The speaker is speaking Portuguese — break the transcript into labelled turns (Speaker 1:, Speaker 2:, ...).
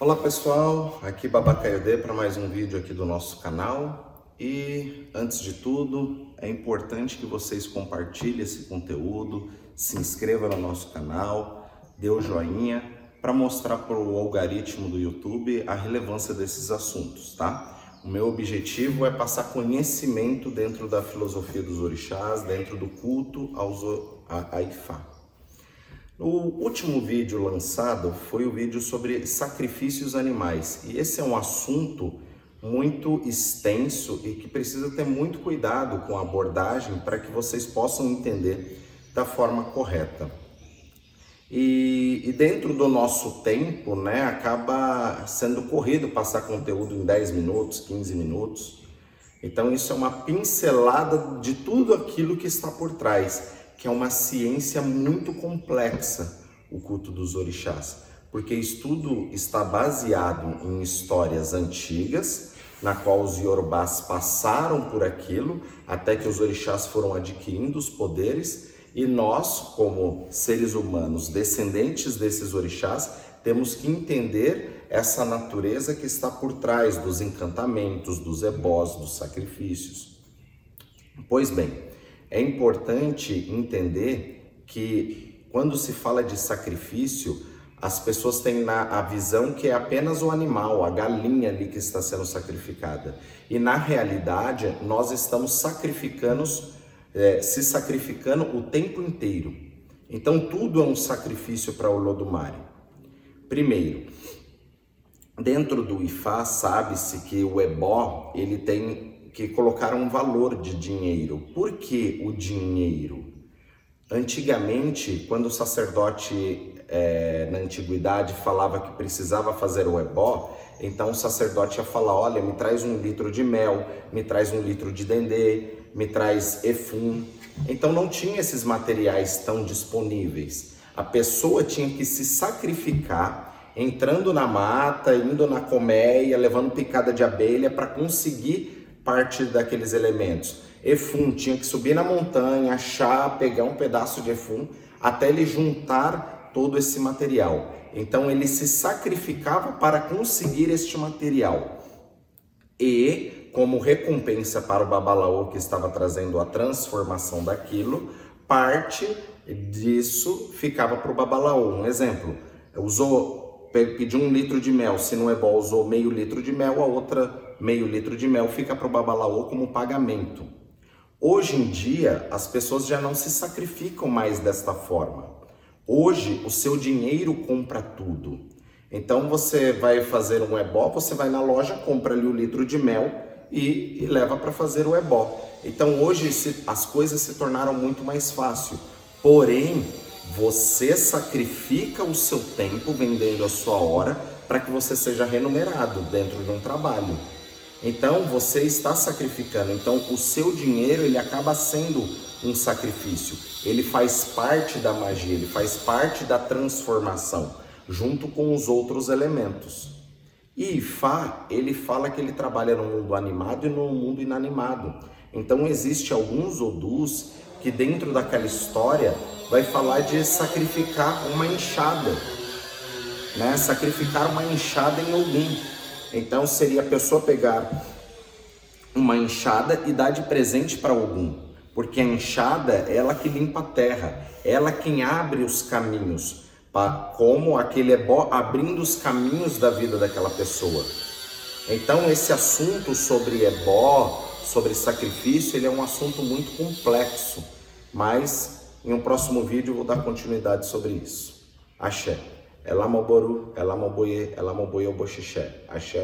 Speaker 1: Olá pessoal, aqui Babacaiodê para mais um vídeo aqui do nosso canal e antes de tudo é importante que vocês compartilhem esse conteúdo, se inscreva no nosso canal, dê o joinha para mostrar para o algoritmo do YouTube a relevância desses assuntos, tá? O meu objetivo é passar conhecimento dentro da filosofia dos orixás, dentro do culto aos, a, a Ifá. No último vídeo lançado foi o vídeo sobre sacrifícios animais e esse é um assunto muito extenso e que precisa ter muito cuidado com a abordagem para que vocês possam entender da forma correta. E, e, dentro do nosso tempo, né, acaba sendo corrido passar conteúdo em 10 minutos, 15 minutos. Então, isso é uma pincelada de tudo aquilo que está por trás, que é uma ciência muito complexa, o culto dos orixás, porque isso tudo está baseado em histórias antigas, na qual os yorubás passaram por aquilo, até que os orixás foram adquirindo os poderes e nós, como seres humanos descendentes desses orixás, temos que entender essa natureza que está por trás dos encantamentos, dos ebós, dos sacrifícios. Pois bem, é importante entender que quando se fala de sacrifício, as pessoas têm na, a visão que é apenas o animal, a galinha ali que está sendo sacrificada. E na realidade, nós estamos sacrificando é, se sacrificando o tempo inteiro. Então tudo é um sacrifício para o Lodumare. Primeiro, dentro do Ifá sabe-se que o ebó ele tem que colocar um valor de dinheiro. Por que o dinheiro? Antigamente, quando o sacerdote é, na antiguidade falava que precisava fazer o ebó, então o sacerdote ia falar: olha, me traz um litro de mel, me traz um litro de dendê, me traz efum. Então não tinha esses materiais tão disponíveis. A pessoa tinha que se sacrificar, entrando na mata, indo na colmeia, levando picada de abelha para conseguir parte daqueles elementos. Efum tinha que subir na montanha, achar, pegar um pedaço de efum até ele juntar todo esse material. Então ele se sacrificava para conseguir este material. E como recompensa para o babalaô que estava trazendo a transformação daquilo, parte disso ficava para o babalaô. Um exemplo, usou, pediu um litro de mel, se não é bom, usou meio litro de mel, a outra meio litro de mel fica para o babalaô como pagamento. Hoje em dia, as pessoas já não se sacrificam mais desta forma. Hoje, o seu dinheiro compra tudo. Então, você vai fazer um ebó, você vai na loja, compra ali o um litro de mel, e, e leva para fazer o ebó. Então hoje se, as coisas se tornaram muito mais fácil. Porém, você sacrifica o seu tempo vendendo a sua hora para que você seja remunerado dentro de um trabalho. Então você está sacrificando. Então o seu dinheiro ele acaba sendo um sacrifício. Ele faz parte da magia, ele faz parte da transformação, junto com os outros elementos. E Ifá, ele fala que ele trabalha no mundo animado e no mundo inanimado. Então existe alguns odus que dentro daquela história vai falar de sacrificar uma enxada, né? Sacrificar uma enxada em algum. Então seria a pessoa pegar uma enxada e dar de presente para algum, porque a enxada é ela que limpa a terra, ela quem abre os caminhos como aquele ebó abrindo os caminhos da vida daquela pessoa. Então esse assunto sobre ebó, sobre sacrifício, ele é um assunto muito complexo, mas em um próximo vídeo vou dar continuidade sobre isso. Axé. Elamoboru, Elamoboye, Elamoboye Oboxixé. Axé.